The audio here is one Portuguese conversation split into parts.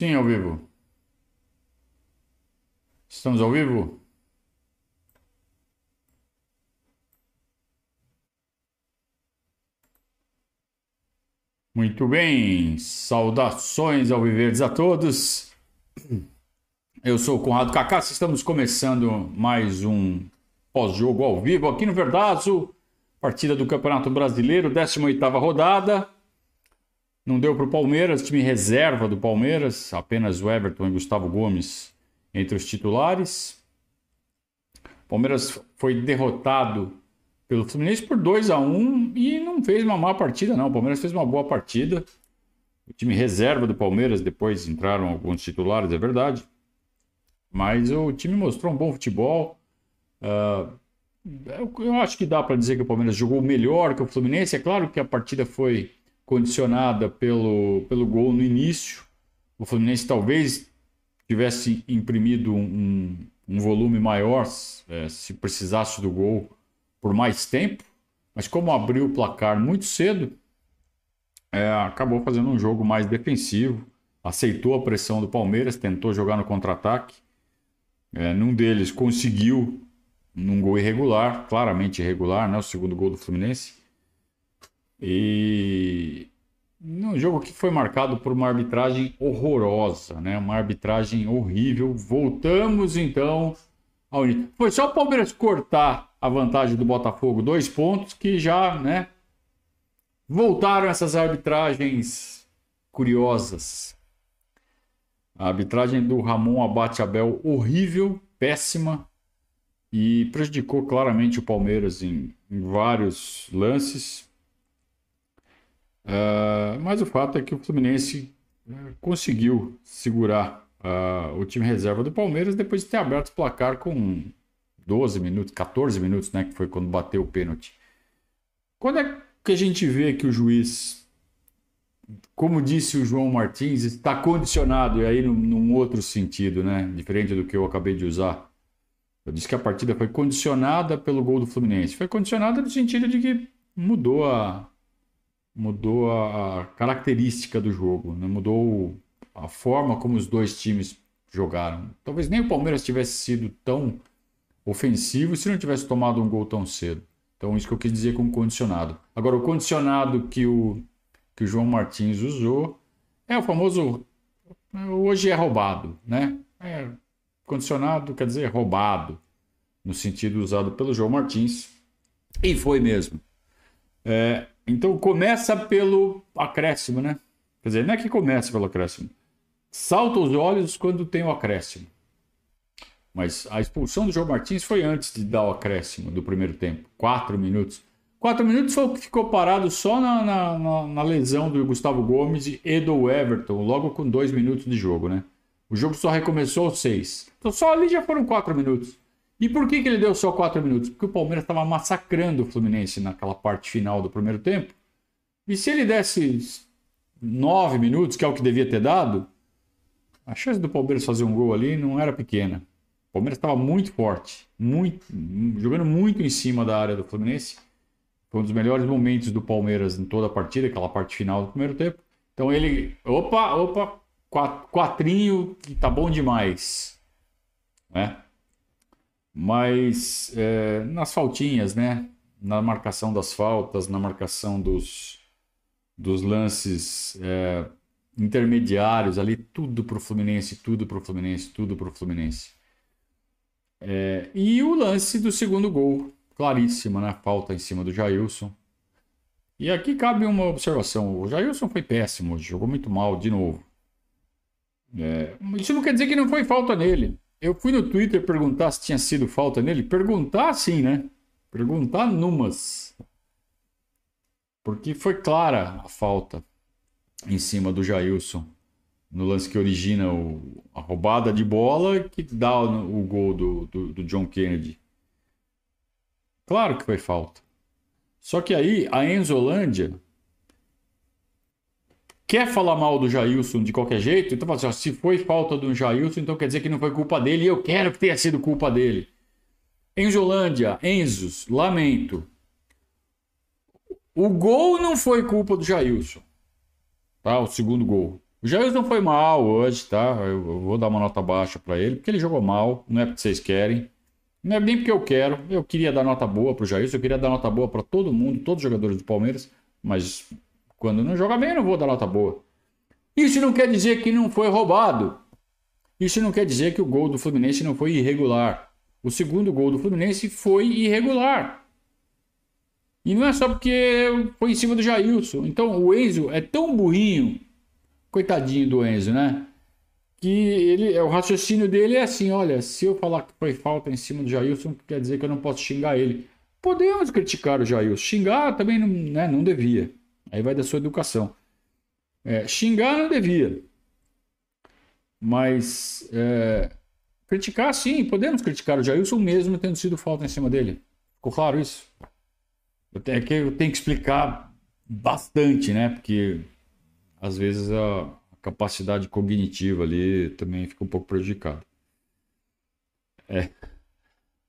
Sim, ao vivo. Estamos ao vivo? Muito bem, saudações ao Viverdes a todos. Eu sou o Conrado Cacá, estamos começando mais um pós-jogo ao vivo aqui no Verdazo, partida do Campeonato Brasileiro, 18ª rodada. Não deu para o Palmeiras, time reserva do Palmeiras, apenas o Everton e Gustavo Gomes entre os titulares. O Palmeiras foi derrotado pelo Fluminense por 2 a 1 e não fez uma má partida, não. O Palmeiras fez uma boa partida. O time reserva do Palmeiras, depois entraram alguns titulares, é verdade. Mas o time mostrou um bom futebol. Uh, eu acho que dá para dizer que o Palmeiras jogou melhor que o Fluminense. É claro que a partida foi condicionada pelo, pelo gol no início. O Fluminense talvez tivesse imprimido um, um volume maior é, se precisasse do gol por mais tempo, mas como abriu o placar muito cedo, é, acabou fazendo um jogo mais defensivo, aceitou a pressão do Palmeiras, tentou jogar no contra-ataque. É, num deles conseguiu num gol irregular, claramente irregular, né? o segundo gol do Fluminense. E um jogo que foi marcado por uma arbitragem horrorosa, né? Uma arbitragem horrível. Voltamos então ao Foi só o Palmeiras cortar a vantagem do Botafogo, dois pontos que já, né? Voltaram essas arbitragens curiosas. A arbitragem do Ramon Abate Abel horrível, péssima e prejudicou claramente o Palmeiras em, em vários lances. Uh, mas o fato é que o Fluminense uh, conseguiu segurar uh, o time reserva do Palmeiras depois de ter aberto o placar com 12 minutos, 14 minutos, né? Que foi quando bateu o pênalti. Quando é que a gente vê que o juiz, como disse o João Martins, está condicionado, e aí num, num outro sentido, né? Diferente do que eu acabei de usar. Eu disse que a partida foi condicionada pelo gol do Fluminense. Foi condicionada no sentido de que mudou a, mudou a, característica do jogo, né? mudou a forma como os dois times jogaram. Talvez nem o Palmeiras tivesse sido tão ofensivo se não tivesse tomado um gol tão cedo. Então, isso que eu quis dizer com condicionado. Agora, o condicionado que o, que o João Martins usou é o famoso hoje é roubado, né? É, condicionado quer dizer roubado, no sentido usado pelo João Martins. E foi mesmo. É, então começa pelo acréscimo, né? Quer dizer, não é que começa pelo acréscimo. Salta os olhos quando tem o acréscimo. Mas a expulsão do João Martins foi antes de dar o acréscimo do primeiro tempo. Quatro minutos. Quatro minutos foi o que ficou parado só na, na, na, na lesão do Gustavo Gomes e do Everton, logo com dois minutos de jogo, né? O jogo só recomeçou aos seis. Então só ali já foram quatro minutos. E por que, que ele deu só 4 minutos? Porque o Palmeiras estava massacrando o Fluminense naquela parte final do primeiro tempo. E se ele desse 9 minutos, que é o que devia ter dado, a chance do Palmeiras fazer um gol ali não era pequena. O Palmeiras estava muito forte, muito, jogando muito em cima da área do Fluminense. Foi um dos melhores momentos do Palmeiras em toda a partida, aquela parte final do primeiro tempo. Então ele, opa, opa, quatrinho, que tá bom demais. Né? Mas é, nas faltinhas, né? Na marcação das faltas, na marcação dos, dos lances é, intermediários, ali tudo para o Fluminense, tudo para o Fluminense, tudo para o Fluminense. É, e o lance do segundo gol, claríssima, né? Falta em cima do Jailson. E aqui cabe uma observação: o Jailson foi péssimo, jogou muito mal de novo. É, isso não quer dizer que não foi falta nele. Eu fui no Twitter perguntar se tinha sido falta nele. Perguntar sim, né? Perguntar numas. Porque foi clara a falta em cima do Jailson. No lance que origina o, a roubada de bola que dá o, o gol do, do, do John Kennedy. Claro que foi falta. Só que aí a Enzolândia quer falar mal do Jailson de qualquer jeito, então assim, ó, se foi falta do Jailson, então quer dizer que não foi culpa dele e eu quero que tenha sido culpa dele. Enzolândia, Enzos, lamento. O gol não foi culpa do Jailson. Tá? O segundo gol. O Jailson foi mal hoje, tá? Eu vou dar uma nota baixa para ele, porque ele jogou mal, não é porque vocês querem. Não é nem porque eu quero. Eu queria dar nota boa pro Jailson, eu queria dar nota boa para todo mundo, todos os jogadores do Palmeiras, mas quando não joga bem, eu não vou dar nota boa. Isso não quer dizer que não foi roubado. Isso não quer dizer que o gol do Fluminense não foi irregular. O segundo gol do Fluminense foi irregular. E não é só porque foi em cima do Jailson. Então o Enzo é tão burrinho, coitadinho do Enzo, né? Que ele, o raciocínio dele é assim: olha, se eu falar que foi falta em cima do Jailson, quer dizer que eu não posso xingar ele. Podemos criticar o Jailson. Xingar também não, né, não devia. Aí vai da sua educação. É, xingar não devia. Mas é, criticar, sim, podemos criticar o Jailson mesmo tendo sido falta em cima dele. Ficou claro isso? Eu tenho, é que eu tenho que explicar bastante, né? Porque às vezes a capacidade cognitiva ali também fica um pouco prejudicada. É.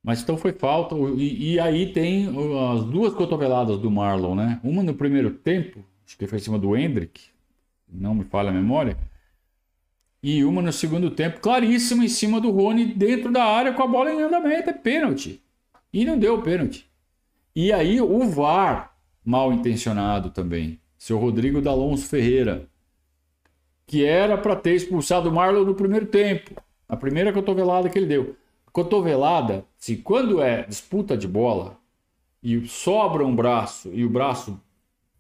Mas então foi falta. E, e, aí tem as duas cotoveladas do Marlon, né? Uma no primeiro tempo, acho que foi em cima do Hendrick, não me falha a memória. E uma no segundo tempo, claríssima, em cima do Rony, dentro da área, com a bola em andamento. É pênalti. E não deu pênalti. E aí o VAR, mal intencionado também. Seu Rodrigo D'Alonso Ferreira. Que era para ter expulsado o Marlon no primeiro tempo. A primeira cotovelada que ele deu. Cotovelada, se quando é disputa de bola e sobra um braço e o braço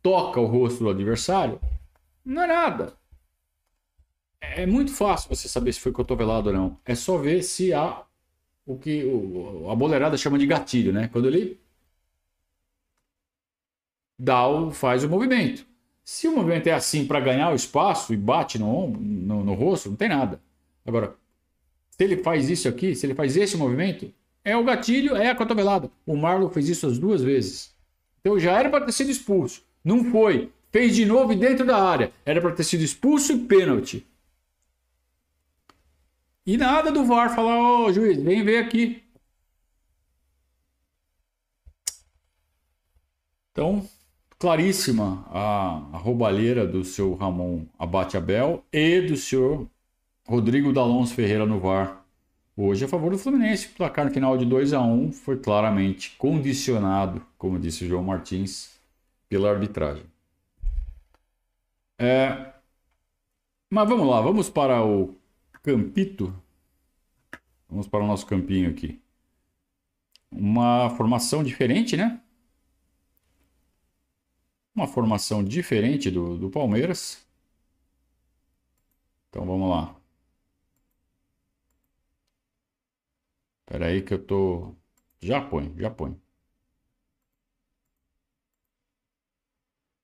toca o rosto do adversário, não é nada. É muito fácil você saber se foi cotovelado ou não. É só ver se há o que a boleirada chama de gatilho, né? Quando ele dá o, faz o movimento. Se o movimento é assim para ganhar o espaço e bate no, no, no rosto, não tem nada. Agora, se ele faz isso aqui, se ele faz esse movimento, é o gatilho, é a cotovelada. O Marlon fez isso as duas vezes. Então já era para ter sido expulso. Não foi. Fez de novo dentro da área. Era para ter sido expulso e pênalti. E nada do VAR falar, ô oh, juiz, vem ver aqui. Então, claríssima a, a roubalheira do seu Ramon Abate Abel e do senhor Rodrigo D'Alonso Ferreira no VAR. Hoje a favor do Fluminense. O placar no final de 2 a 1 foi claramente condicionado, como disse o João Martins, pela arbitragem. É, mas vamos lá, vamos para o Campito. Vamos para o nosso campinho aqui. Uma formação diferente, né? Uma formação diferente do, do Palmeiras. Então vamos lá. Espera aí que eu tô... Já põe, já põe.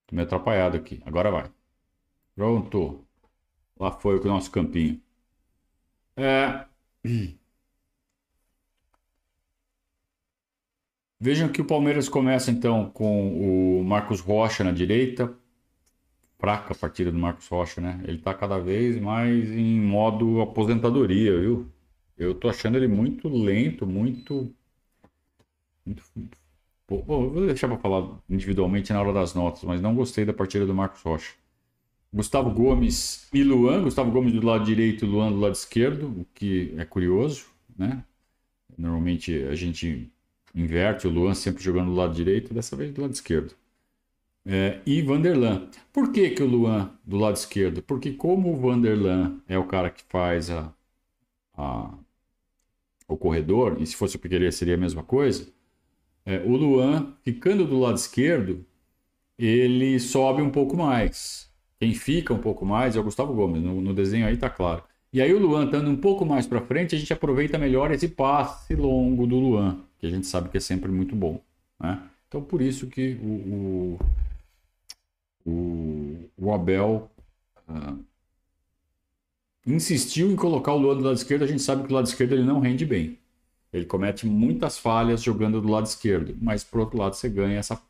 Tô meio atrapalhado aqui. Agora vai. Pronto. Lá foi o nosso campinho. É... Vejam que o Palmeiras começa então com o Marcos Rocha na direita. Fraca a partida do Marcos Rocha, né? Ele tá cada vez mais em modo aposentadoria, viu? Eu tô achando ele muito lento, muito. muito... Vou deixar para falar individualmente na hora das notas, mas não gostei da partida do Marcos Rocha. Gustavo Gomes e Luan. Gustavo Gomes do lado direito e Luan do lado esquerdo, o que é curioso, né? Normalmente a gente inverte, o Luan sempre jogando do lado direito, dessa vez do lado esquerdo. É, e Vanderlan. Por que, que o Luan do lado esquerdo? Porque como o Vanderlan é o cara que faz a, a o corredor, e se fosse o Piqueires seria a mesma coisa, é, o Luan, ficando do lado esquerdo, ele sobe um pouco mais. Quem fica um pouco mais é o Gustavo Gomes, no, no desenho aí tá claro. E aí o Luan estando um pouco mais para frente, a gente aproveita melhor esse passe longo do Luan, que a gente sabe que é sempre muito bom. Né? Então por isso que o, o, o, o Abel uh, insistiu em colocar o Luan do lado esquerdo, a gente sabe que do lado esquerdo ele não rende bem. Ele comete muitas falhas jogando do lado esquerdo, mas por outro lado você ganha essa,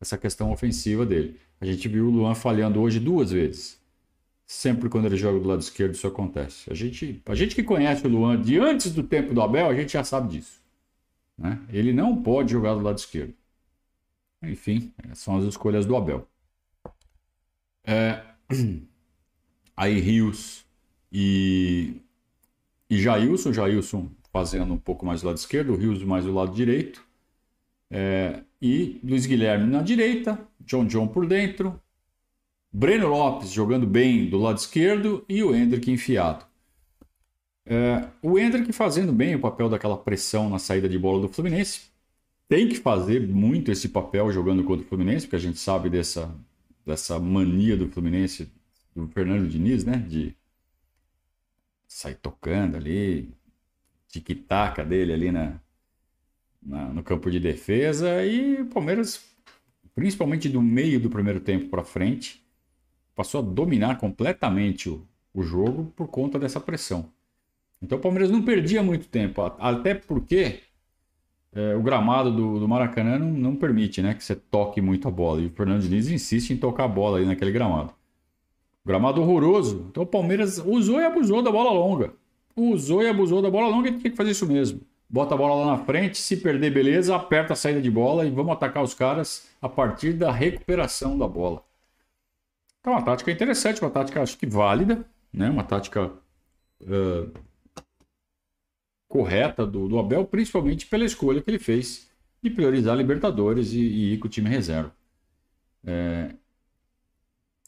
essa questão ofensiva dele. A gente viu o Luan falhando hoje duas vezes. Sempre quando ele joga do lado esquerdo isso acontece. A gente, a gente que conhece o Luan de antes do tempo do Abel, a gente já sabe disso. Né? Ele não pode jogar do lado esquerdo. Enfim, são as escolhas do Abel. É... Aí Rios e, e Jailson. Jailson fazendo um pouco mais do lado esquerdo, o Rios mais do lado direito. É, e Luiz Guilherme na direita, John John por dentro, Breno Lopes jogando bem do lado esquerdo e o Hendrick enfiado. É, o Hendrick fazendo bem o papel daquela pressão na saída de bola do Fluminense. Tem que fazer muito esse papel jogando contra o Fluminense, porque a gente sabe dessa, dessa mania do Fluminense, do Fernando Diniz, né? De sair tocando ali, tic-tac dele ali na, na, no campo de defesa. E o Palmeiras, principalmente do meio do primeiro tempo para frente, passou a dominar completamente o, o jogo por conta dessa pressão. Então o Palmeiras não perdia muito tempo, até porque é, o gramado do, do Maracanã não, não, permite né, que você toque muito a bola. E o Fernando Diniz insiste em tocar a bola aí naquele gramado. Gramado horroroso. Então o Palmeiras usou e abusou da bola longa. Usou e abusou da bola longa e tinha que fazer isso mesmo. Bota a bola lá na frente, se perder, beleza, aperta a saída de bola e vamos atacar os caras a partir da recuperação da bola. Então, uma tática interessante, uma tática acho que válida, né? uma tática uh, correta do, do, Abel, principalmente pela escolha que ele fez de priorizar Libertadores e, e ir com o time reserva. É...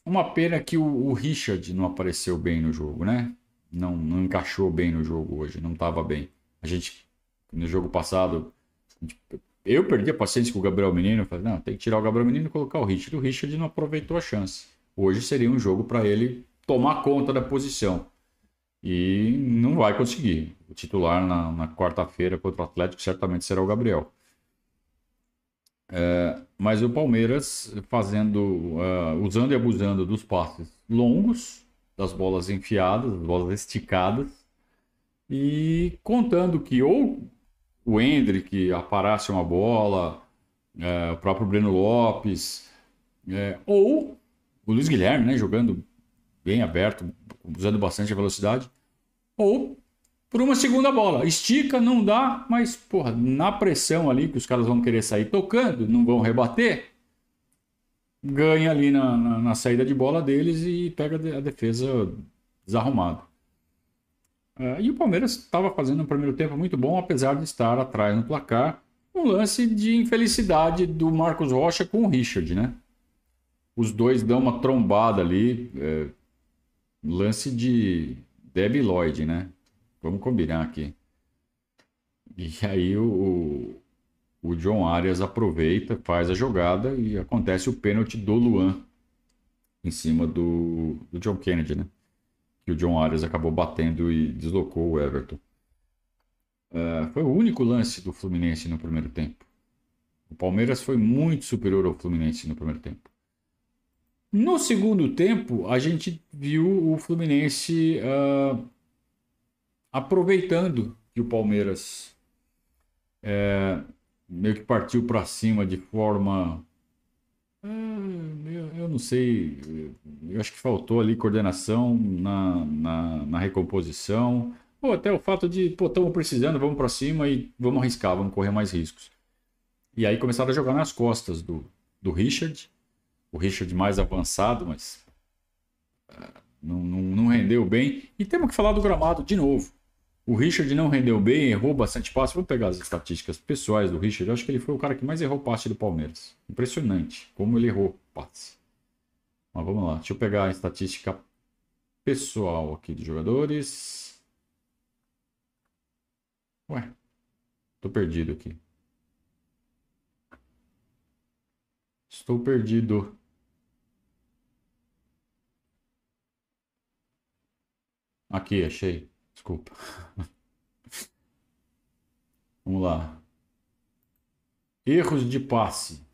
Uma pena que o, o, Richard não apareceu bem no jogo, né? Não, não encaixou bem no jogo hoje, não estava bem. A gente, no jogo passado, eu perdi a paciência com o Gabriel Menino. Falei, não, tem que tirar o Gabriel Menino e colocar o Richard. O Richard não aproveitou a chance. Hoje seria um jogo para ele tomar conta da posição. E não vai conseguir. O titular na, na quarta-feira contra o Atlético certamente será o Gabriel. É, mas o Palmeiras fazendo, uh, usando e abusando dos passes longos, das bolas enfiadas, das bolas esticadas, e contando que ou o Hendrick aparasse uma bola, é, o próprio Breno Lopes, é, ou o Luiz Guilherme, né, jogando bem aberto, usando bastante a velocidade, ou por uma segunda bola. Estica, não dá, mas, porra, na pressão ali que os caras vão querer sair tocando, não vão rebater, ganha ali na, na, na saída de bola deles e pega a defesa desarrumada. Uh, e o Palmeiras estava fazendo um primeiro tempo muito bom, apesar de estar atrás no placar. Um lance de infelicidade do Marcos Rocha com o Richard, né? Os dois dão uma trombada ali. É, lance de Debbie Lloyd, né? Vamos combinar aqui. E aí o, o John Arias aproveita, faz a jogada e acontece o pênalti do Luan em cima do, do John Kennedy, né? Que o John Arias acabou batendo e deslocou o Everton. Uh, foi o único lance do Fluminense no primeiro tempo. O Palmeiras foi muito superior ao Fluminense no primeiro tempo. No segundo tempo, a gente viu o Fluminense uh, aproveitando que o Palmeiras é, meio que partiu para cima de forma. É, eu não sei, eu acho que faltou ali coordenação na, na, na recomposição, ou até o fato de, pô, estamos precisando, vamos para cima e vamos arriscar, vamos correr mais riscos. E aí começaram a jogar nas costas do, do Richard, o Richard mais avançado, mas uh, não, não, não rendeu bem. E temos que falar do gramado de novo. O Richard não rendeu bem, errou bastante passe. Vamos pegar as estatísticas pessoais do Richard. Eu acho que ele foi o cara que mais errou passe do Palmeiras. Impressionante como ele errou passe. Mas vamos lá. Deixa eu pegar a estatística pessoal aqui dos jogadores. Ué, tô perdido aqui. Estou perdido. Aqui, achei. Desculpa. Vamos lá. Erros de passe.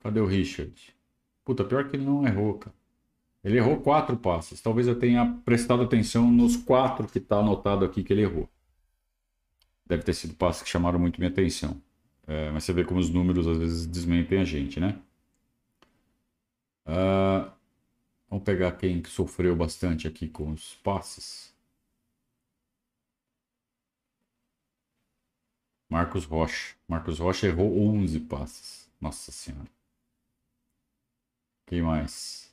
Cadê o Richard? Puta, pior que ele não errou, cara. Ele errou quatro passes. Talvez eu tenha prestado atenção nos quatro que está anotado aqui que ele errou. Deve ter sido passes que chamaram muito minha atenção. É, mas você vê como os números às vezes desmentem a gente, né? Uh, Vamos pegar quem sofreu bastante aqui com os passes. Marcos Rocha. Marcos Rocha errou 11 passes. Nossa Senhora. Quem mais?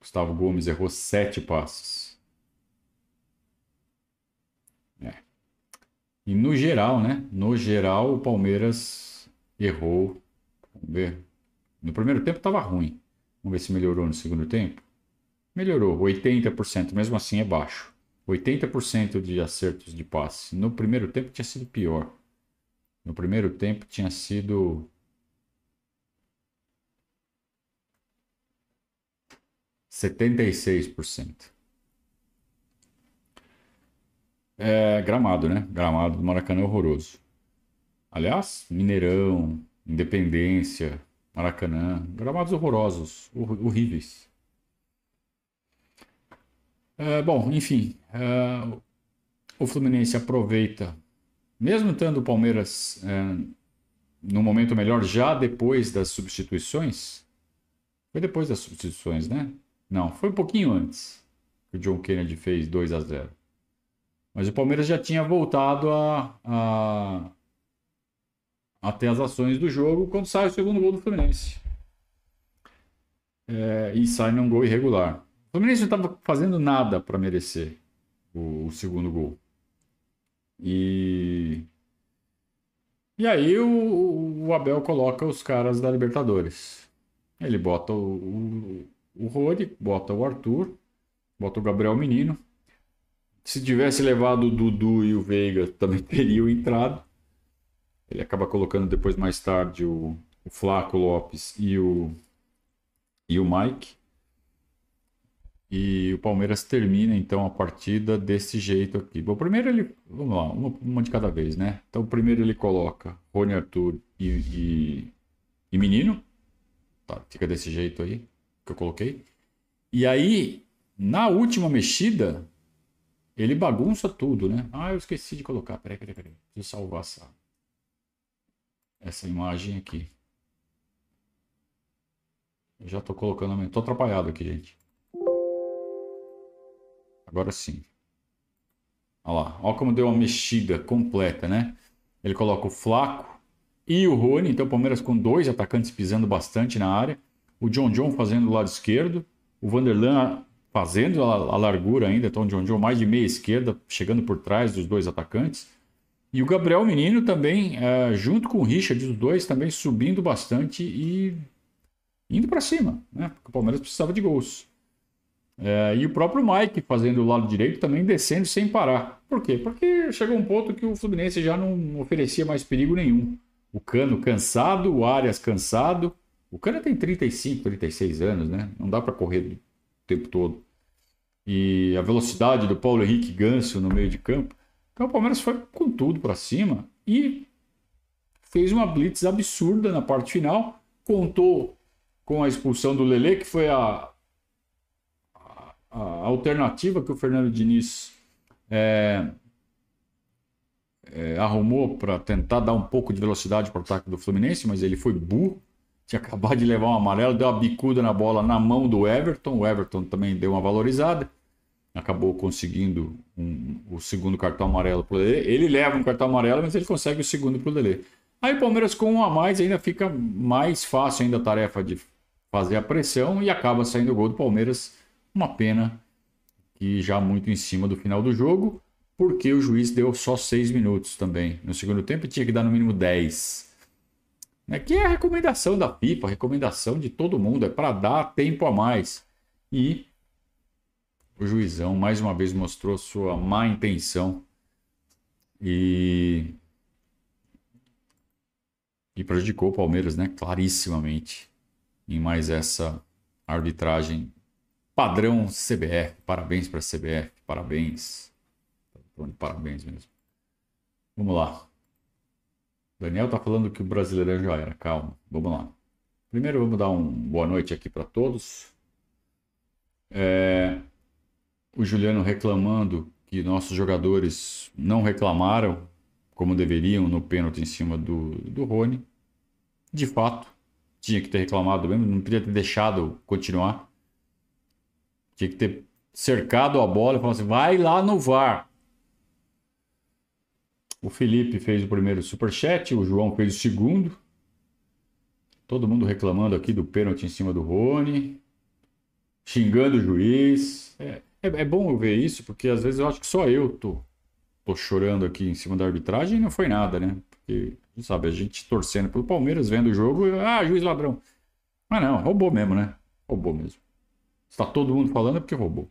Gustavo Gomes errou sete passos. É. E no geral, né? No geral, o Palmeiras errou. Vamos ver. No primeiro tempo estava ruim. Vamos ver se melhorou no segundo tempo. Melhorou, 80%, mesmo assim é baixo. 80% de acertos de passe. No primeiro tempo tinha sido pior. No primeiro tempo tinha sido 76%. É gramado, né? Gramado do Maracanã é horroroso. Aliás, Mineirão, Independência, Maracanã, gramados horrorosos, horríveis. É, bom, enfim, é, o Fluminense aproveita, mesmo tendo o Palmeiras é, no momento melhor, já depois das substituições. Foi depois das substituições, né? Não, foi um pouquinho antes que o John Kennedy fez 2 a 0. Mas o Palmeiras já tinha voltado a, a, a ter as ações do jogo quando sai o segundo gol do Fluminense. É, e sai num gol irregular. O Fluminense não estava fazendo nada para merecer o, o, segundo gol. E, e aí o, o, Abel coloca os caras da Libertadores. Ele bota o, o Rony, bota o Arthur, bota o Gabriel Menino. Se tivesse levado o Dudu e o Veiga, também teriam entrado. Ele acaba colocando depois, mais tarde, o, o Flaco Lopes e o, e o Mike. E o Palmeiras termina então a partida desse jeito aqui. Bom, primeiro ele. Vamos lá, uma, uma de cada vez, né? Então, primeiro ele coloca Rony Arthur e, e, e Menino. Tá, fica desse jeito aí que eu coloquei. E aí, na última mexida, ele bagunça tudo, né? Ah, eu esqueci de colocar. Peraí, peraí, peraí. Deixa eu salvar essa, essa imagem aqui. Eu já tô colocando. Tô atrapalhado aqui, gente. Agora sim. Olha lá. Olha como deu uma mexida completa, né? Ele coloca o Flaco e o Rony. Então, o Palmeiras com dois atacantes pisando bastante na área o John John fazendo o lado esquerdo, o Vanderlan fazendo a, a largura ainda, então o John John mais de meia esquerda, chegando por trás dos dois atacantes. E o Gabriel Menino também, é, junto com o Richard, os dois também subindo bastante e indo para cima, né? Porque o Palmeiras precisava de gols. É, e o próprio Mike fazendo o lado direito também descendo sem parar. Por quê? Porque chegou um ponto que o Fluminense já não oferecia mais perigo nenhum. O Cano cansado, o Arias cansado, o cara tem 35, 36 anos, né? Não dá para correr o tempo todo. E a velocidade do Paulo Henrique Ganso no meio de campo. Então o Palmeiras foi com tudo para cima e fez uma blitz absurda na parte final. Contou com a expulsão do Lele, que foi a, a, alternativa que o Fernando Diniz é, é, arrumou para tentar dar um pouco de velocidade para o ataque do Fluminense, mas ele foi burro tinha acabado de levar um amarelo, deu uma bicuda na bola na mão do Everton. O Everton também deu uma valorizada. Acabou conseguindo um, o segundo cartão amarelo para o Lelê. Ele leva um cartão amarelo, mas ele consegue o segundo para o Lelê. Aí o Palmeiras com um a mais ainda fica mais fácil ainda a tarefa de fazer a pressão e acaba saindo o gol do Palmeiras. Uma pena que já muito em cima do final do jogo, porque o juiz deu só seis minutos também. No segundo tempo tinha que dar no mínimo 10 né, que é a recomendação da FIFA, recomendação de todo mundo, é para dar tempo a mais. E o juizão mais uma vez mostrou sua má intenção e, e prejudicou o Palmeiras, né, clarissimamente, em mais essa arbitragem padrão CBF. Parabéns para a CBF, parabéns. Parabéns mesmo. Vamos lá. Daniel tá falando que o Brasileirão já era. Calma, vamos lá. Primeiro vamos dar uma boa noite aqui para todos. É... O Juliano reclamando que nossos jogadores não reclamaram como deveriam no pênalti em cima do, do Rony. De fato, tinha que ter reclamado mesmo, não podia ter deixado continuar. Tinha que ter cercado a bola e falado assim: vai lá no VAR. O Felipe fez o primeiro superchat, o João fez o segundo. Todo mundo reclamando aqui do pênalti em cima do Rony, xingando o juiz. É, é, é bom ver isso, porque às vezes eu acho que só eu tô, tô chorando aqui em cima da arbitragem e não foi nada, né? Porque, sabe, a gente torcendo pelo Palmeiras, vendo o jogo, ah, juiz ladrão. Mas não, roubou mesmo, né? Roubou mesmo. Está todo mundo falando é porque roubou.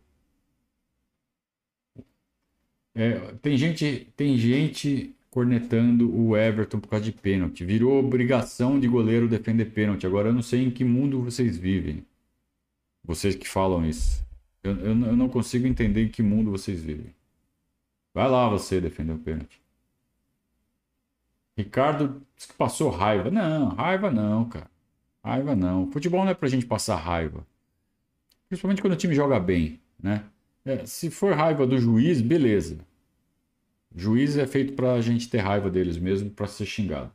É, tem gente, tem gente cornetando o Everton por causa de pênalti. Virou obrigação de goleiro defender pênalti. Agora eu não sei em que mundo vocês vivem. Vocês que falam isso. Eu, eu, eu não consigo entender em que mundo vocês vivem. Vai lá você defender o pênalti. Ricardo disse que passou raiva. Não, raiva não, cara. Raiva não. Futebol não é pra gente passar raiva. Principalmente quando o time joga bem, né? É, se for raiva do juiz, beleza. Juiz é feito para a gente ter raiva deles mesmo, para ser xingado.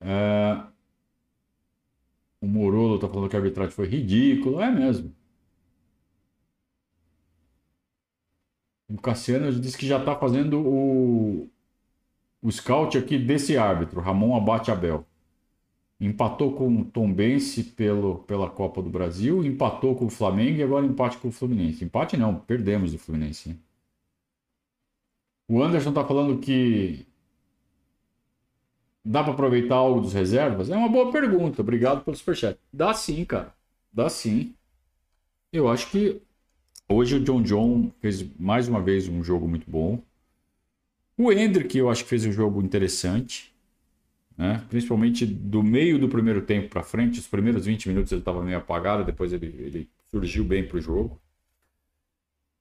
É... O Morolo tá falando que a arbitragem foi ridícula. É mesmo. O Cassiano disse que já está fazendo o, o scout aqui desse árbitro, Ramon Abate Abel. Empatou com o Tombense pelo, pela Copa do Brasil, empatou com o Flamengo e agora empate com o Fluminense. Empate não, perdemos do Fluminense. O Anderson está falando que dá para aproveitar algo dos reservas? É uma boa pergunta. Obrigado pelo superchat. Dá sim, cara. Dá sim. Eu acho que hoje o John John fez mais uma vez um jogo muito bom. O Hendrick eu acho que fez um jogo interessante. Né? Principalmente do meio do primeiro tempo para frente. Os primeiros 20 minutos ele estava meio apagado. Depois ele, ele surgiu bem para o jogo.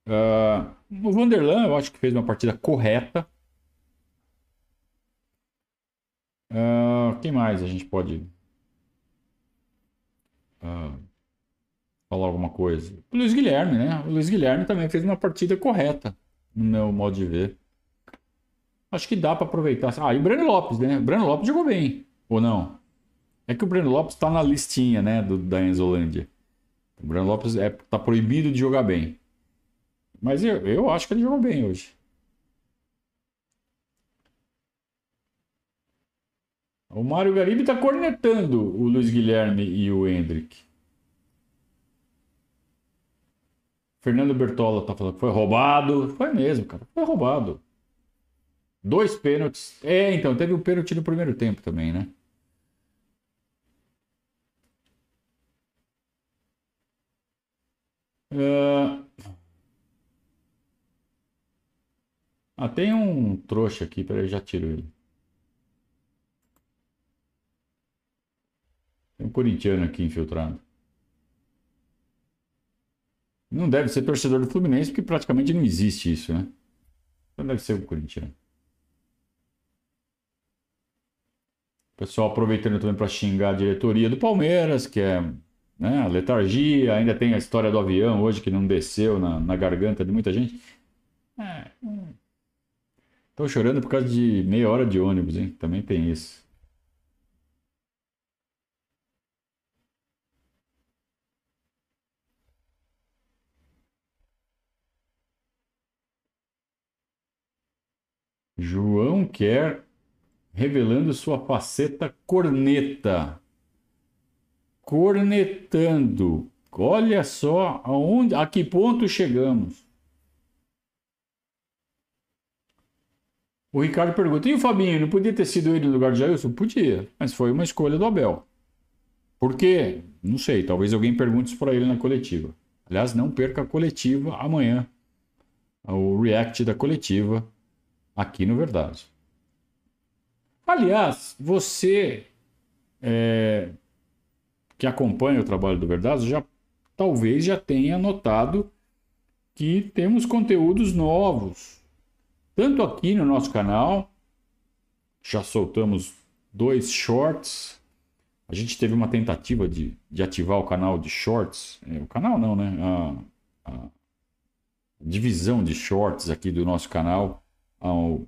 Uh, o Vanderlan, eu acho que fez uma partida correta. Uh, quem mais a gente pode uh, falar alguma coisa? O Luiz Guilherme, né? O Luiz Guilherme também fez uma partida correta, no meu modo de ver. Acho que dá para aproveitar. Ah, e o Breno Lopes, né? O Breno Lopes jogou bem, ou não? É que o Breno Lopes está na listinha, né, do, da Enzolândia. O Breno Lopes é, tá proibido de jogar bem. Mas eu, eu acho que ele jogou bem hoje. O Mário Garibe está cornetando o Luiz Guilherme e o Hendrick. Fernando Bertola tá falando que foi roubado. Foi mesmo, cara. Foi roubado. Dois pênaltis. É, então, teve um pênalti no primeiro tempo também, né? Uh, Ah, tem um trouxa aqui, peraí, já tiro ele. Um corintiano aqui infiltrado. Não deve ser torcedor do Fluminense, porque praticamente não existe isso, né? Então deve ser um corintiano. pessoal aproveitando também para xingar a diretoria do Palmeiras, que é né, a letargia, ainda tem a história do avião hoje que não desceu na, na garganta de muita gente. É, hum. Chorando por causa de meia hora de ônibus, hein? Também tem isso. João quer revelando sua faceta corneta. Cornetando. Olha só aonde, a que ponto chegamos. O Ricardo pergunta: e o Fabinho? Não podia ter sido ele no lugar de Jailson? Podia, mas foi uma escolha do Abel. Por quê? Não sei. Talvez alguém pergunte isso para ele na coletiva. Aliás, não perca a coletiva amanhã. O react da coletiva aqui no Verdade. Aliás, você é, que acompanha o trabalho do Verdade já talvez já tenha notado que temos conteúdos novos tanto aqui no nosso canal, já soltamos dois shorts. A gente teve uma tentativa de, de ativar o canal de shorts. É, o canal não, né? A, a, divisão de shorts aqui do nosso canal há um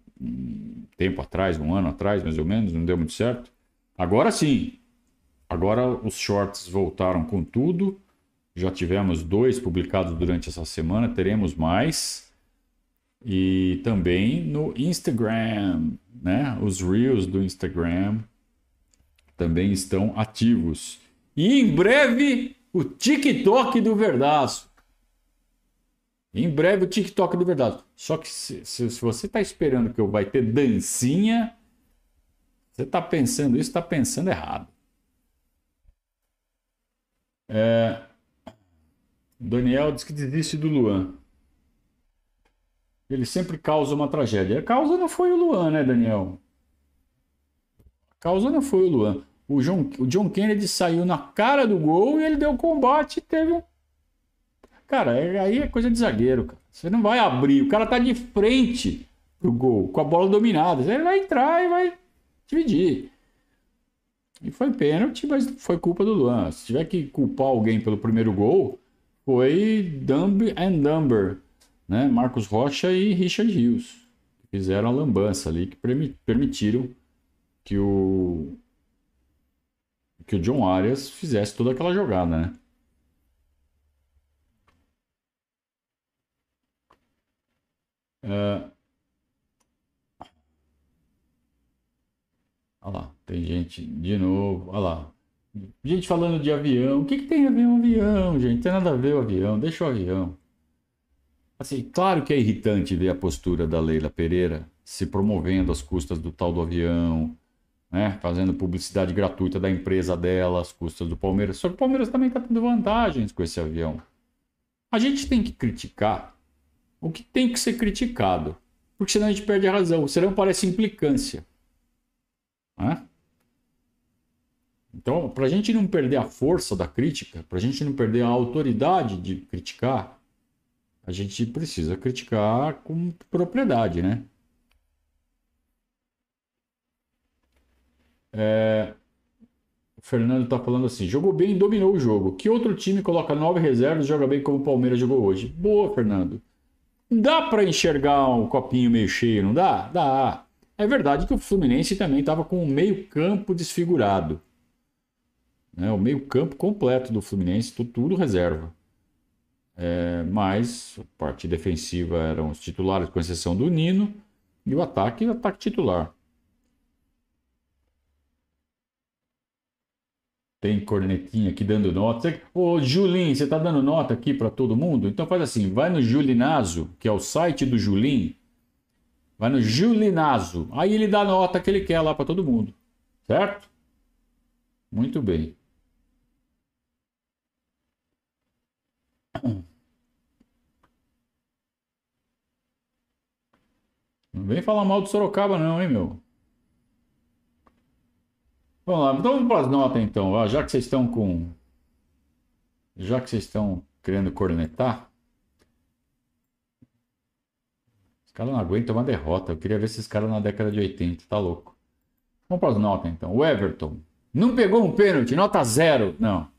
tempo atrás, um ano atrás, mais ou menos, não deu muito certo. Agora sim, agora os shorts voltaram com tudo. Já tivemos dois publicados durante essa semana, teremos mais e também no Instagram, né? Os Reels do Instagram também estão ativos. E em breve, o TikTok do Verdaço. Em breve, o TikTok do Verdaço. Só que se, se, se você está esperando que eu vai ter dancinha, você está pensando isso, está pensando errado. É... Daniel diz que desiste do Luan. Ele sempre causa uma tragédia. A causa não foi o Luan, né, Daniel? A causa não foi o Luan. O John, o John Kennedy saiu na cara do gol e ele deu combate e teve um. Cara, é, aí é coisa de zagueiro, cara. Você não vai abrir. O cara tá de frente pro gol, com a bola dominada. Ele vai entrar e vai dividir. E foi pênalti, mas foi culpa do Luan. Se tiver que culpar alguém pelo primeiro gol, foi Dumb and Dumber né? Marcos Rocha e Richard Rios. Fizeram a lambança ali, que permitiram que o, que o John Arias fizesse toda aquela jogada, né? É... Olha lá, tem gente de novo. Olha lá. Gente falando de avião. O que, que tem a ver um avião, gente? Não tem nada a ver o avião. Deixa o avião. Assim, claro que é irritante ver a postura da Leila Pereira se promovendo às custas do tal do avião, né? fazendo publicidade gratuita da empresa dela às custas do Palmeiras. Só que o Palmeiras também está tendo vantagens com esse avião. A gente tem que criticar o que tem que ser criticado, porque senão a gente perde a razão, senão parece implicância. Né? Então, para a gente não perder a força da crítica, para a gente não perder a autoridade de criticar, a gente precisa criticar com propriedade, né? É... O Fernando está falando assim: jogou bem e dominou o jogo. Que outro time coloca nove reservas e joga bem como o Palmeiras jogou hoje? Boa, Fernando. Dá para enxergar um copinho meio cheio, não dá? Dá. É verdade que o Fluminense também estava com o meio-campo desfigurado. Né? O meio-campo completo do Fluminense, tudo reserva. É, mas a parte defensiva eram os titulares, com exceção do Nino, e o ataque, o ataque titular. Tem cornetinha aqui dando nota. Ô, Julinho, você tá dando nota aqui para todo mundo? Então faz assim, vai no Julinazo, que é o site do Julim. Vai no Julinazo. Aí ele dá a nota que ele quer lá para todo mundo. Certo? Muito bem. Não vem falar mal do Sorocaba, não, hein, meu? Vamos lá, então vamos para as notas, então. Já que vocês estão com. Já que vocês estão querendo cornetar. Os caras não aguentam uma derrota. Eu queria ver esses caras na década de 80, tá louco. Vamos para as notas, então. O Everton. Não pegou um pênalti, nota zero. Não.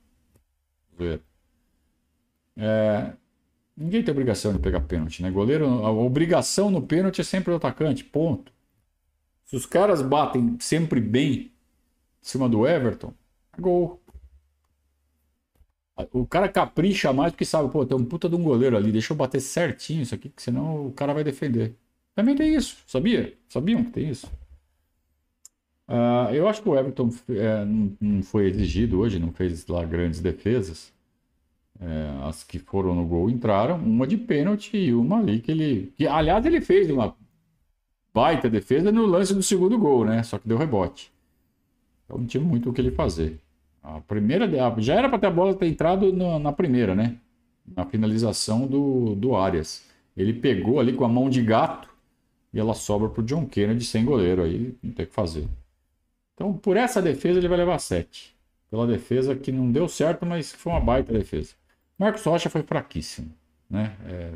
É, Ninguém tem obrigação de pegar pênalti, né? Goleiro, a obrigação no pênalti é sempre o atacante, ponto. Se os caras batem sempre bem em cima do Everton, gol. O cara capricha mais porque sabe, pô, tem um puta de um goleiro ali, deixa eu bater certinho isso aqui, que senão o cara vai defender. Também tem isso, sabia? Sabiam que tem isso? Uh, eu acho que o Everton é, não, não foi exigido hoje, não fez lá grandes defesas. É, as que foram no gol entraram, uma de pênalti e uma ali que ele. Que, aliás, ele fez uma baita defesa no lance do segundo gol, né? Só que deu rebote. Então não tinha muito o que ele fazer. A primeira. Já era para ter a bola ter entrado na, na, primeira, né? Na finalização do, do Arias. Ele pegou ali com a mão de gato e ela sobra pro John Kennedy sem goleiro. Aí não tem o que fazer. Então, por essa defesa, ele vai levar 7. Pela defesa que não deu certo, mas foi uma baita defesa. Marcos Rocha foi fraquíssimo, né? É,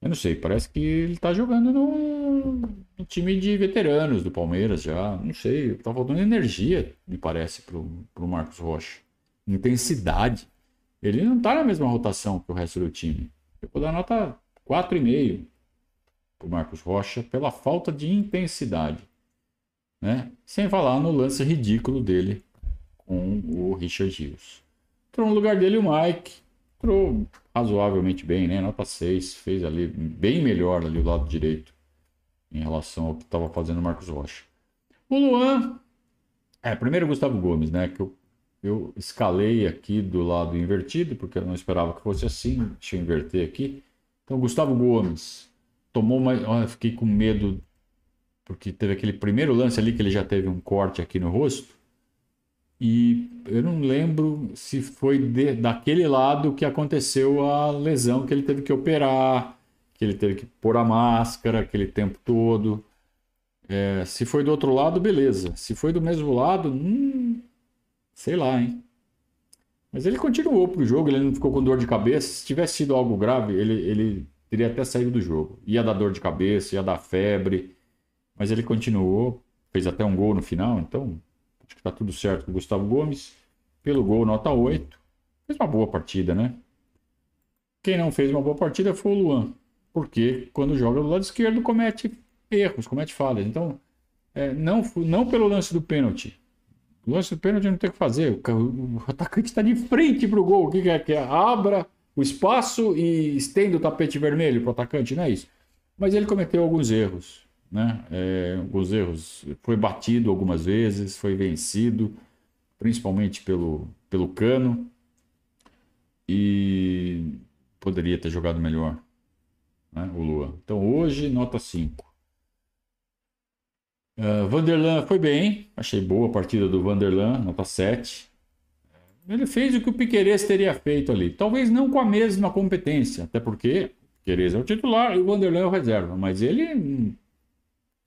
eu não sei, parece que ele tá jogando no, no, time de veteranos do Palmeiras já. Não sei, tá faltando energia, me parece, pro, pro Marcos Rocha. Intensidade. Ele não tá na mesma rotação que o resto do time. Eu vou dar nota 4,5 pro Marcos Rocha pela falta de intensidade. Né? Sem falar no lance ridículo dele com o Richard Rios. Entrou no lugar dele o Mike, entrou razoavelmente bem, né? Nota 6, fez ali bem melhor ali o lado direito em relação ao que estava fazendo o Marcos Rocha. O Luan É, primeiro o Gustavo Gomes, né? Que eu, eu escalei aqui do lado invertido, porque eu não esperava que fosse assim. Deixa eu inverter aqui. Então, Gustavo Gomes tomou uma. Olha, fiquei com medo, porque teve aquele primeiro lance ali que ele já teve um corte aqui no rosto. E eu não lembro se foi de, daquele lado que aconteceu a lesão que ele teve que operar, que ele teve que pôr a máscara aquele tempo todo. É, se foi do outro lado, beleza. Se foi do mesmo lado, hum, sei lá, hein? Mas ele continuou pro jogo, ele não ficou com dor de cabeça. Se tivesse sido algo grave, ele, ele teria até saído do jogo. Ia dar dor de cabeça, ia dar febre. Mas ele continuou, fez até um gol no final, então Acho que está tudo certo com o Gustavo Gomes. Pelo gol, nota 8. Fez uma boa partida, né? Quem não fez uma boa partida foi o Luan. Porque quando joga do lado esquerdo comete erros, comete falhas. Então, é, não, não pelo lance do pênalti. O lance do pênalti não tem o que fazer. O, o atacante está de frente para o gol. O que, que é? Que é? Abra o espaço e estenda o tapete vermelho para o atacante, não é isso. Mas ele cometeu alguns erros né? É, os erros foi batido algumas vezes, foi vencido, principalmente pelo, pelo Cano e poderia ter jogado melhor, né? O Lua. Então hoje nota 5. Uh, ah, Vanderlan foi bem, achei boa a partida do Vanderlan, nota 7. Ele fez o que o Piqueires teria feito ali. Talvez não com a mesma competência, até porque Piqueires é o titular e o Vanderlan é o reserva, mas ele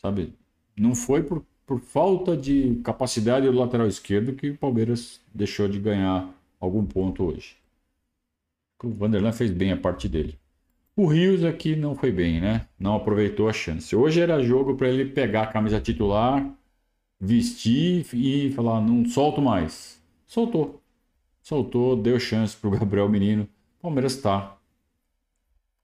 sabe? Não foi por, por falta de capacidade do lateral esquerdo que o Palmeiras deixou de ganhar algum ponto hoje. O Vanderlan fez bem a parte dele. O Rios aqui não foi bem, né? Não aproveitou a chance. Hoje era jogo para ele pegar a camisa titular, vestir e falar: não solto mais. Soltou. Soltou, deu chance para o Gabriel Menino. O Palmeiras está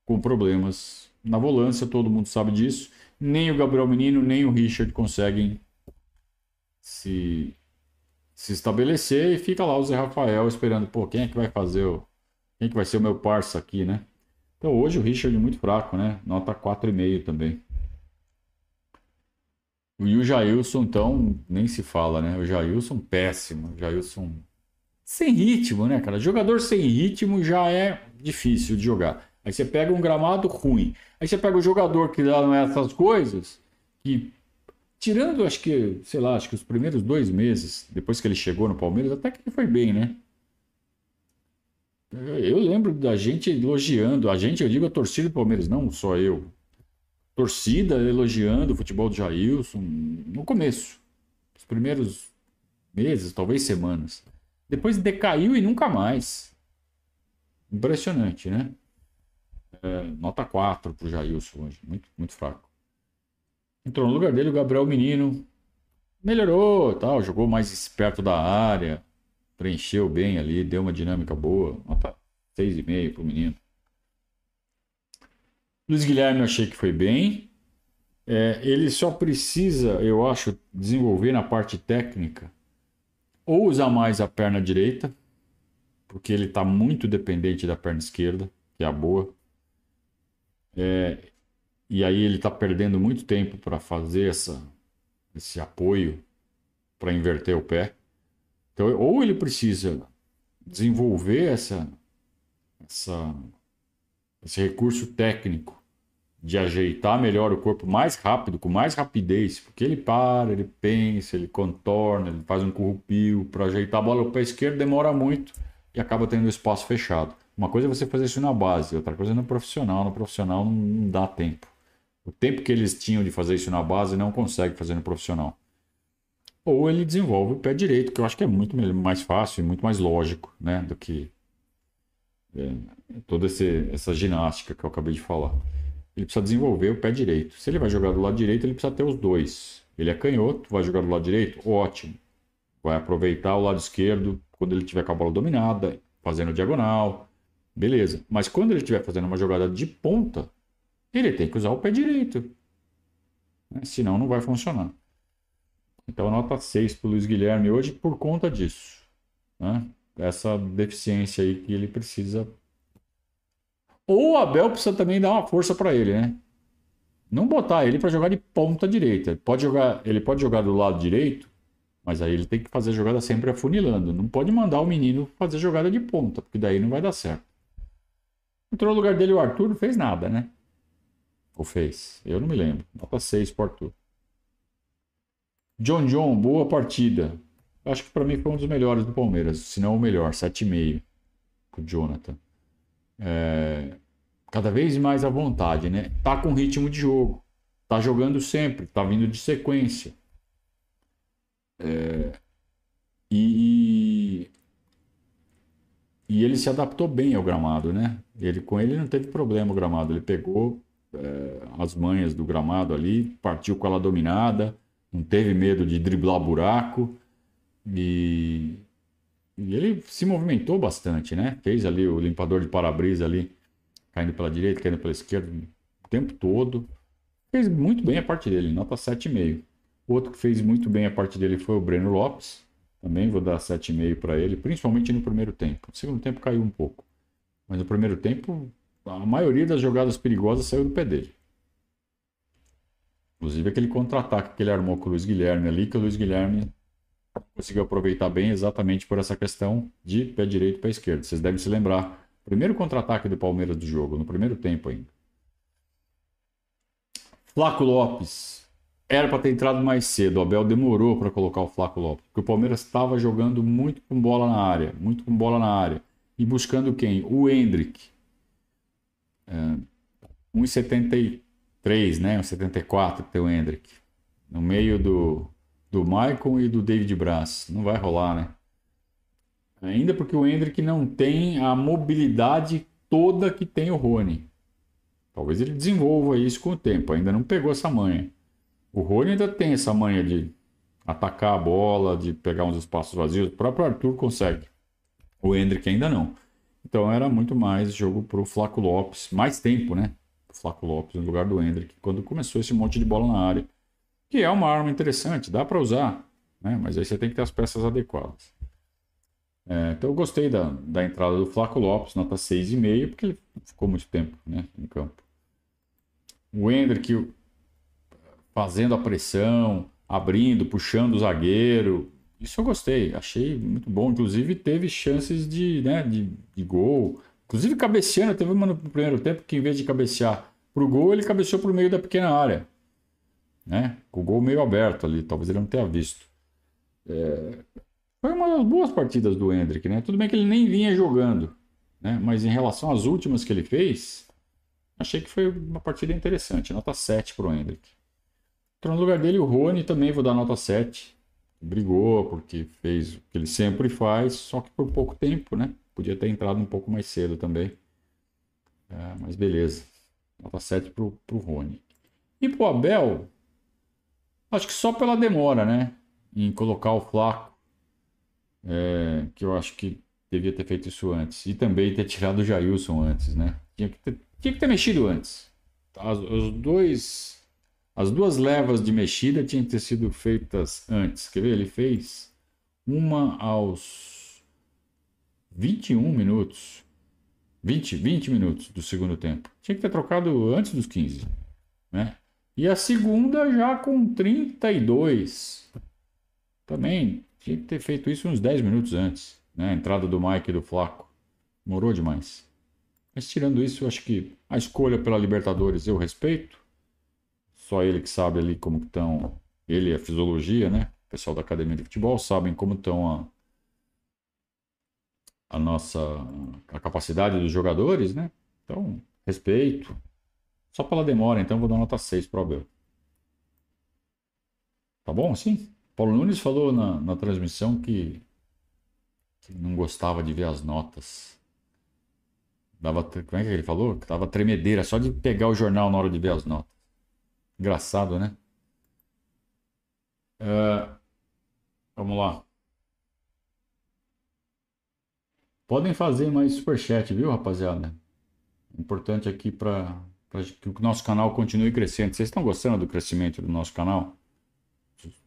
com problemas na volância, todo mundo sabe disso nem o Gabriel Menino, nem o Richard conseguem se, se estabelecer e fica lá o Zé Rafael esperando, pô, quem é que vai fazer o. Quem é que vai ser o meu parça aqui, né? Então hoje o Richard é muito fraco, né? Nota 4,5 também. E o Jailson, então, nem se fala, né? O Jailson, péssimo. O Jailson sem ritmo, né, cara? Jogador sem ritmo já é difícil de jogar. Aí você pega um gramado ruim. Aí você pega o jogador que dá essas coisas, que tirando, acho que, sei lá, acho que os primeiros dois meses, depois que ele chegou no Palmeiras, até que ele foi bem, né? Eu lembro da gente elogiando, a gente, eu digo a torcida do Palmeiras, não só eu. Torcida elogiando o futebol do Jailson no começo. Os primeiros meses, talvez semanas. Depois decaiu e nunca mais. Impressionante, né? É, nota 4 para o Jailson hoje. Muito, muito fraco. Entrou no lugar dele o Gabriel Menino. Melhorou, tal, jogou mais esperto da área. Preencheu bem ali, deu uma dinâmica boa. Nota 6,5 para o menino. Luiz Guilherme eu achei que foi bem. É, ele só precisa, eu acho, desenvolver na parte técnica ou usar mais a perna direita, porque ele está muito dependente da perna esquerda, que é a boa. É, e aí ele está perdendo muito tempo para fazer essa, esse apoio para inverter o pé. Então, ou ele precisa desenvolver essa, essa, esse recurso técnico de ajeitar melhor o corpo mais rápido, com mais rapidez, porque ele para, ele pensa, ele contorna, ele faz um currupio para ajeitar a bola o pé esquerdo demora muito e acaba tendo espaço fechado. Uma coisa é você fazer isso na base, outra coisa é no profissional. No profissional não, não dá tempo. O tempo que eles tinham de fazer isso na base não consegue fazer no profissional. Ou ele desenvolve o pé direito, que eu acho que é muito mais fácil e muito mais lógico né, do que é, toda esse, essa ginástica que eu acabei de falar. Ele precisa desenvolver o pé direito. Se ele vai jogar do lado direito, ele precisa ter os dois. Ele é canhoto, vai jogar do lado direito? Ótimo. Vai aproveitar o lado esquerdo quando ele tiver com a bola dominada, fazendo diagonal, Beleza. Mas quando ele estiver fazendo uma jogada de ponta, ele tem que usar o pé direito. Né? Senão não vai funcionar. Então, nota 6 para o Luiz Guilherme hoje por conta disso. Né? Essa deficiência aí que ele precisa. Ou o Abel precisa também dar uma força para ele, né? Não botar ele para jogar de ponta direita. Ele pode jogar, ele pode jogar do lado direito, Mas aí ele tem que fazer a jogada sempre afunilando. Não pode mandar o menino fazer jogada de ponta, porque daí não vai dar certo. Entrou no lugar dele o Arthur, não fez nada, né? Ou fez? Eu não me lembro. Nota 6 pro Arthur. John John, boa partida. Acho que para mim foi um dos melhores do Palmeiras, se não o melhor, 7,5 o Jonathan. É, cada vez mais à vontade, né? Tá com ritmo de jogo, tá jogando sempre, tá vindo de sequência. É, e, e ele se adaptou bem ao gramado, né? Ele com ele não teve problema o gramado, ele pegou é, as manhas do gramado ali, partiu com ela dominada, não teve medo de driblar buraco e, e ele se movimentou bastante, né? Fez ali o limpador de para-brisa ali, caindo pela direita, caindo pela esquerda, o tempo todo. Fez muito bem a parte dele, nota 7,5. Outro que fez muito bem a parte dele foi o Breno Lopes. Também vou dar 7,5 para ele, principalmente no primeiro tempo. No segundo tempo caiu um pouco. Mas no primeiro tempo, a maioria das jogadas perigosas saiu do pé dele. Inclusive aquele contra-ataque que ele armou com o Luiz Guilherme ali, que o Luiz Guilherme conseguiu aproveitar bem exatamente por essa questão de pé direito e pé esquerdo. Vocês devem se lembrar. Primeiro contra-ataque do Palmeiras do jogo, no primeiro tempo ainda. Flaco Lopes. Era para ter entrado mais cedo. O Abel demorou para colocar o Flaco Lopes. Porque o Palmeiras estava jogando muito com bola na área. Muito com bola na área. E buscando quem? O Hendrick. É, 1,73, né? 1,74 tem o Hendrick. No meio do, do Michael e do David Braz. Não vai rolar, né? Ainda porque o Hendrick não tem a mobilidade toda que tem o Rony. Talvez ele desenvolva isso com o tempo. Ainda não pegou essa manha. O Rony ainda tem essa manha de atacar a bola, de pegar uns espaços vazios. O próprio Arthur consegue. O Hendrick ainda não. Então era muito mais jogo para o Flaco Lopes. Mais tempo, né? O Flaco Lopes no lugar do Hendrick. Quando começou esse monte de bola na área que é uma arma interessante, dá para usar, né? mas aí você tem que ter as peças adequadas. É, então eu gostei da, da entrada do Flaco Lopes, nota 6,5, porque ele ficou muito tempo né, em campo. O Hendrick fazendo a pressão, abrindo, puxando o zagueiro, isso eu gostei, achei muito bom. Inclusive teve chances de, né, de, de gol, inclusive cabeceando, teve uma no primeiro tempo que em vez de cabecear para o gol, ele cabeceou para o meio da pequena área né? Com o gol meio aberto ali, talvez ele não tenha visto. É... Foi uma das boas partidas do Hendrick, né? Tudo bem que ele nem vinha jogando, né? Mas em relação às últimas que ele fez, achei que foi uma partida interessante. Nota 7 para o Hendrick. Entrou no lugar dele o Rony, também vou dar nota 7. Brigou porque fez o que ele sempre faz, só que por pouco tempo, né? Podia ter entrado um pouco mais cedo também. É, mas beleza. Nota 7 para o Rony. E para o Abel, Acho que só pela demora, né? Em colocar o Flaco. É, que eu acho que devia ter feito isso antes. E também ter tirado o Jailson antes, né? Tinha que ter, tinha que ter mexido antes. Os dois, as duas levas de mexida tinham que ter sido feitas antes. Quer ver? Ele fez uma aos 21 minutos. 20, 20 minutos do segundo tempo. Tinha que ter trocado antes dos 15, né? E a segunda já com 32. Também tinha que ter feito isso uns 10 minutos antes. Né? A entrada do Mike e do Flaco. Demorou demais. Mas tirando isso, eu acho que a escolha pela Libertadores eu respeito. Só ele que sabe ali como estão. Ele e a fisiologia, né? O pessoal da academia de futebol sabem como estão a, a nossa a capacidade dos jogadores, né? Então, respeito. Só pela demora, então vou dar nota 6 para o Abel. Tá bom assim? Paulo Nunes falou na, na transmissão que, que, não gostava de ver as notas. Dava, como é que ele falou? Que tava tremedeira só de pegar o jornal na hora de ver as notas. Engraçado, né? Uh, vamos lá. Podem fazer mais superchat, viu, rapaziada? Importante aqui para que o nosso canal continue crescendo. Vocês estão gostando do crescimento do nosso canal?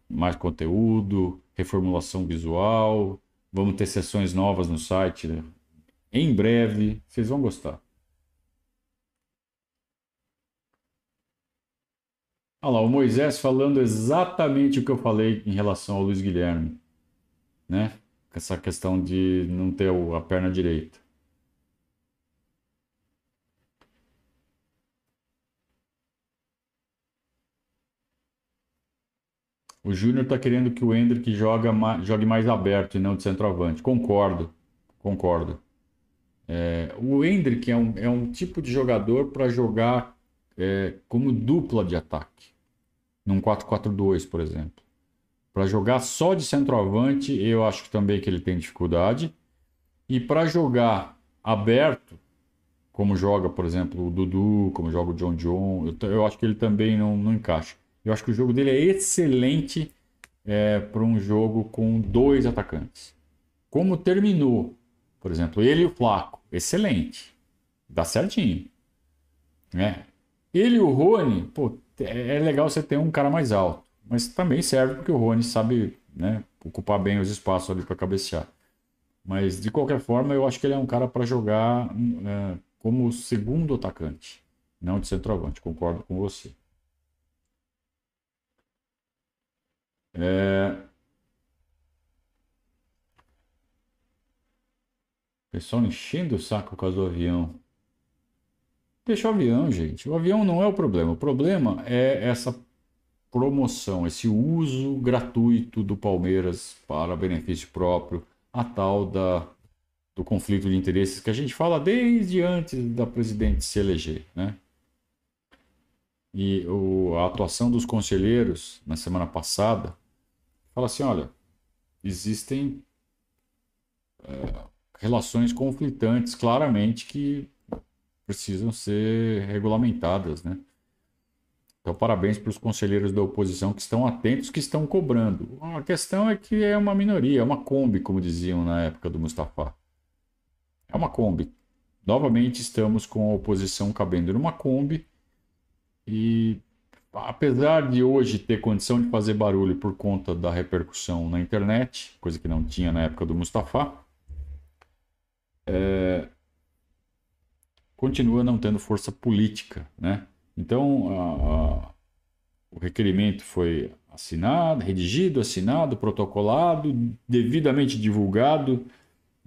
Mais conteúdo, reformulação visual, vamos ter sessões novas no site né? em breve. Vocês vão gostar. Olha lá, o Moisés falando exatamente o que eu falei em relação ao Luiz Guilherme, né? Essa questão de não ter a perna direita. O Júnior está querendo que o Hendrick joga, jogue mais aberto e não de centroavante. Concordo, concordo. É, o Hendrick é um, é um tipo de jogador para jogar é, como dupla de ataque. Num 4-4-2, por exemplo. Para jogar só de centroavante, eu acho que também que ele tem dificuldade. E para jogar aberto, como joga, por exemplo, o Dudu, como joga o John John, eu, eu acho que ele também não, não encaixa. Eu acho que o jogo dele é excelente é, para um jogo com dois atacantes. Como terminou, por exemplo, ele e o Flaco, excelente, dá certinho. Né? Ele e o Rony, pô, é, é legal você ter um cara mais alto, mas também serve porque o Rony sabe né, ocupar bem os espaços ali para cabecear. Mas de qualquer forma, eu acho que ele é um cara para jogar é, como segundo atacante, não de centroavante. Concordo com você. É... Pessoal enchendo o saco com do avião. Deixa o avião, gente. O avião não é o problema. O problema é essa promoção, esse uso gratuito do Palmeiras para benefício próprio, a tal da, do conflito de interesses que a gente fala desde antes da presidente se eleger, né? E o, a atuação dos conselheiros na semana passada fala assim: olha, existem é, relações conflitantes claramente que precisam ser regulamentadas, né? Então, parabéns para os conselheiros da oposição que estão atentos, que estão cobrando. A questão é que é uma minoria, é uma Kombi, como diziam na época do Mustafa. É uma Kombi. Novamente estamos com a oposição cabendo numa Kombi e apesar de hoje ter condição de fazer barulho por conta da repercussão na internet, coisa que não tinha na época do Mustafa, é, continua não tendo força política, né? Então, a, a, o requerimento foi assinado, redigido, assinado, protocolado, devidamente divulgado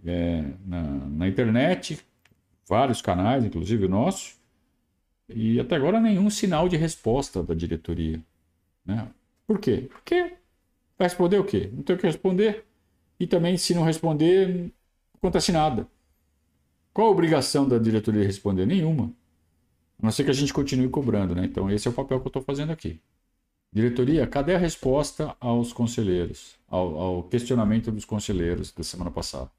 é, na, na internet, vários canais, inclusive o nosso, e até agora nenhum sinal de resposta da diretoria. Né? Por quê? Porque vai responder o quê? Não tem o que responder. E também, se não responder, acontece nada. Qual a obrigação da diretoria responder? Nenhuma. A não ser que a gente continue cobrando, né? Então, esse é o papel que eu estou fazendo aqui. Diretoria, cadê a resposta aos conselheiros, ao, ao, questionamento dos conselheiros da semana passada?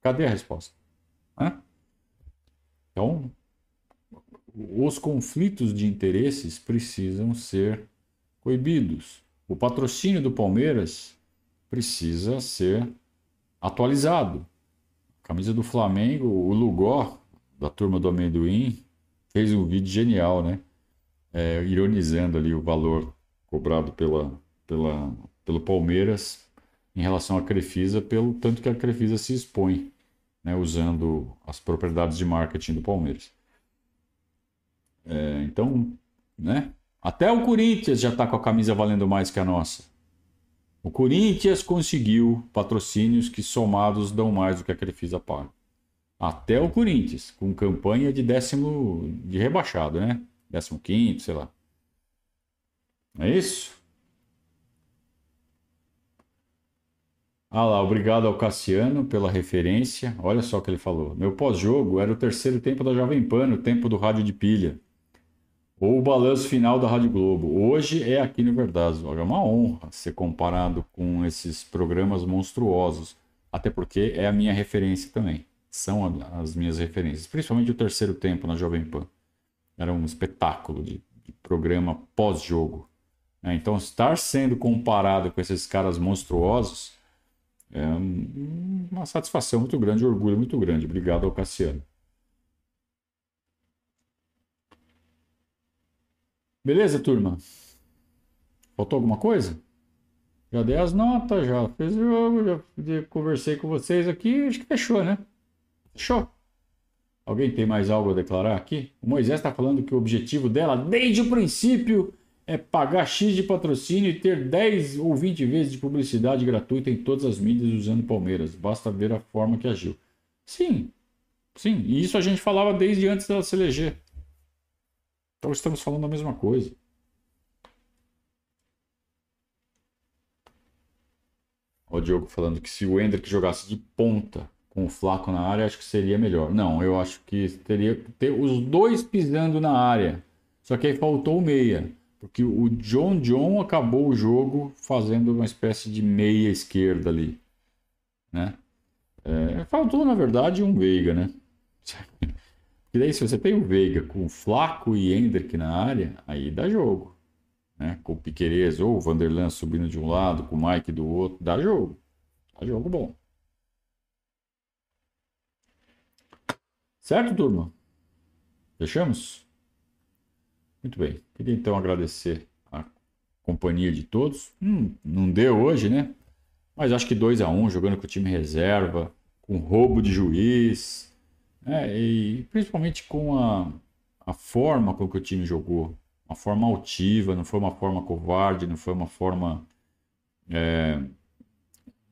Cadê a resposta? Hã? Então, os conflitos de interesses precisam ser coibidos. O patrocínio do Palmeiras precisa ser atualizado. Camisa do Flamengo, o Lugó, da turma do amendoim, fez um vídeo genial, né? É, ironizando ali o valor cobrado pela, pela, pelo Palmeiras em relação à Crefisa, pelo tanto que a Crefisa se expõe, né, usando as propriedades de marketing do Palmeiras. É, então, né? Até o Corinthians já está com a camisa valendo mais que a nossa. O Corinthians conseguiu patrocínios que somados dão mais do que a Crefisa paga. Até o Corinthians, com campanha de décimo de rebaixado, né? Décimo quinto, sei lá. É isso? Ah lá, obrigado ao Cassiano pela referência. Olha só o que ele falou. Meu pós-jogo era o terceiro tempo da Jovem Pan, o tempo do rádio de pilha ou o balanço final da Rádio Globo. Hoje é aqui no Verdade. É uma honra ser comparado com esses programas monstruosos, até porque é a minha referência também. São as minhas referências, principalmente o terceiro tempo na Jovem Pan. Era um espetáculo de, de programa pós-jogo. É, então, estar sendo comparado com esses caras monstruosos é uma satisfação muito grande, um orgulho muito grande. Obrigado ao Cassiano. Beleza, turma? Faltou alguma coisa? Já dei as notas, já fiz o jogo, já conversei com vocês aqui, acho que fechou, né? Fechou. Alguém tem mais algo a declarar aqui? O Moisés está falando que o objetivo dela, desde o princípio, é pagar X de patrocínio e ter 10 ou 20 vezes de publicidade gratuita em todas as mídias usando Palmeiras. Basta ver a forma que agiu. Sim, sim. E isso a gente falava desde antes dela se eleger. Então estamos falando a mesma coisa. O Diogo falando que se o Hendrick jogasse de ponta com o Flaco na área, acho que seria melhor. Não, eu acho que teria que ter os dois pisando na área. Só que aí faltou o meia. Porque o John John acabou o jogo fazendo uma espécie de meia esquerda ali. Né? É, faltou, na verdade, um Veiga, né? E daí, se você tem o Veiga com Flaco e Hendrick na área, aí dá jogo. Né? Com o Piquerez ou o Vanderlan subindo de um lado, com o Mike do outro, dá jogo. Dá jogo bom. Certo, turma? Fechamos? Muito bem. Queria então agradecer a companhia de todos. Hum, não deu hoje, né? Mas acho que 2 a 1 um, jogando com o time reserva, com roubo de juiz, né? e principalmente com a, a forma com que o time jogou. Uma forma altiva, não foi uma forma covarde, não foi uma forma é,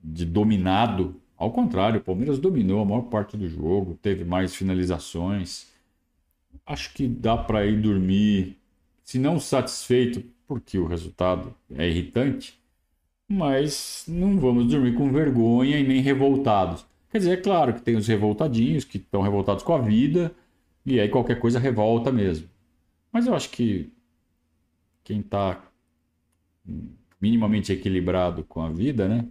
de dominado. Ao contrário, o Palmeiras dominou a maior parte do jogo, teve mais finalizações. Acho que dá para ir dormir se não satisfeito, porque o resultado é irritante, mas não vamos dormir com vergonha e nem revoltados. Quer dizer, é claro que tem os revoltadinhos que estão revoltados com a vida e aí qualquer coisa revolta mesmo. Mas eu acho que quem está minimamente equilibrado com a vida, né?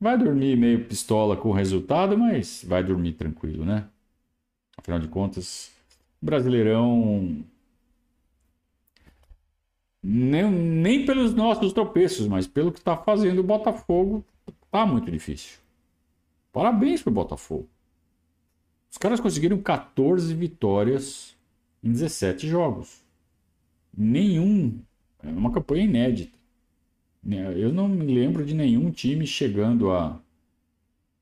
Vai dormir meio pistola com o resultado, mas vai dormir tranquilo, né? Afinal de contas, Brasileirão nem, nem pelos nossos tropeços, mas pelo que está fazendo o Botafogo, tá muito difícil. Parabéns pro Botafogo. Os caras conseguiram 14 vitórias em 17 jogos. Nenhum. É uma campanha inédita. Eu não me lembro de nenhum time chegando a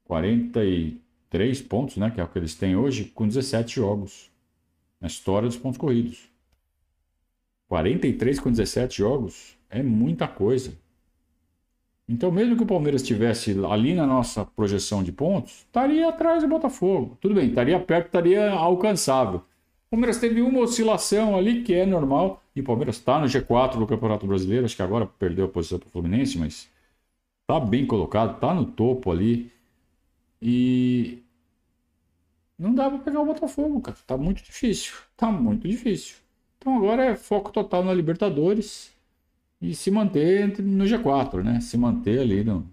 43 pontos, né, que é o que eles têm hoje, com 17 jogos. Na história dos pontos corridos. 43 com 17 jogos é muita coisa. Então, mesmo que o Palmeiras estivesse ali na nossa projeção de pontos, estaria atrás do Botafogo. Tudo bem, estaria perto, estaria alcançável. O Palmeiras teve uma oscilação ali que é normal. E o Palmeiras está no G4 do Campeonato Brasileiro. Acho que agora perdeu a posição para o Fluminense, mas está bem colocado, está no topo ali. E não dá para pegar o Botafogo, cara. Tá muito difícil. Tá muito difícil. Então agora é foco total na Libertadores e se manter no G4, né? Se manter ali no,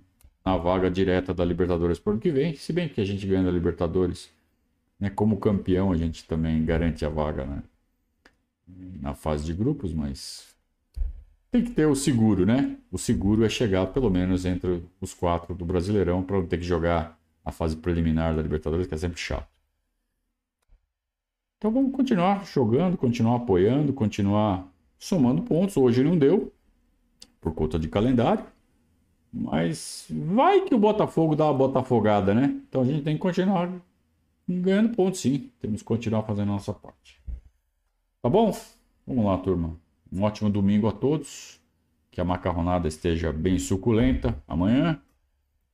na vaga direta da Libertadores por ano que vem. Se bem que a gente ganha a Libertadores, né? Como campeão a gente também garante a vaga, né? Na fase de grupos, mas tem que ter o seguro, né? O seguro é chegar pelo menos entre os quatro do Brasileirão para não ter que jogar a fase preliminar da Libertadores, que é sempre chato. Então vamos continuar jogando, continuar apoiando, continuar somando pontos. Hoje não deu, por conta de calendário. Mas vai que o Botafogo dá uma botafogada, né? Então a gente tem que continuar ganhando pontos, sim. Temos que continuar fazendo a nossa parte. Tá bom? Vamos lá, turma. Um ótimo domingo a todos. Que a macarronada esteja bem suculenta amanhã.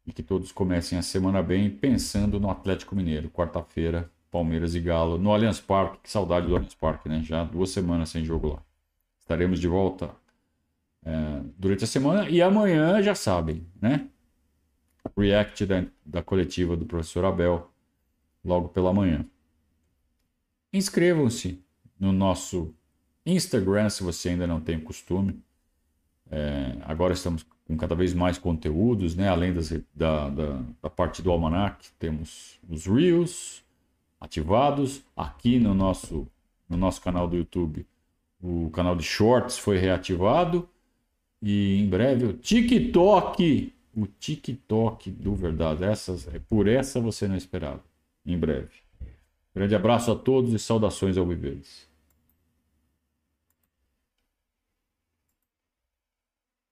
E que todos comecem a semana bem pensando no Atlético Mineiro. Quarta-feira, Palmeiras e Galo no Allianz Parque. Que saudade do Allianz Parque, né? Já duas semanas sem jogo lá. Estaremos de volta é, durante a semana e amanhã já sabem, né? React da, da coletiva do professor Abel logo pela manhã. Inscrevam-se no nosso Instagram se você ainda não tem costume. É, agora estamos com cada vez mais conteúdos, né? Além das, da, da, da parte do Almanac, temos os Reels, ativados. Aqui no nosso, no nosso canal do YouTube, o canal de Shorts foi reativado. E em breve o TikTok, o TikTok do Verdade. Essas, é por essa você não esperava. Em breve. Grande abraço a todos e saudações ao Viverdes.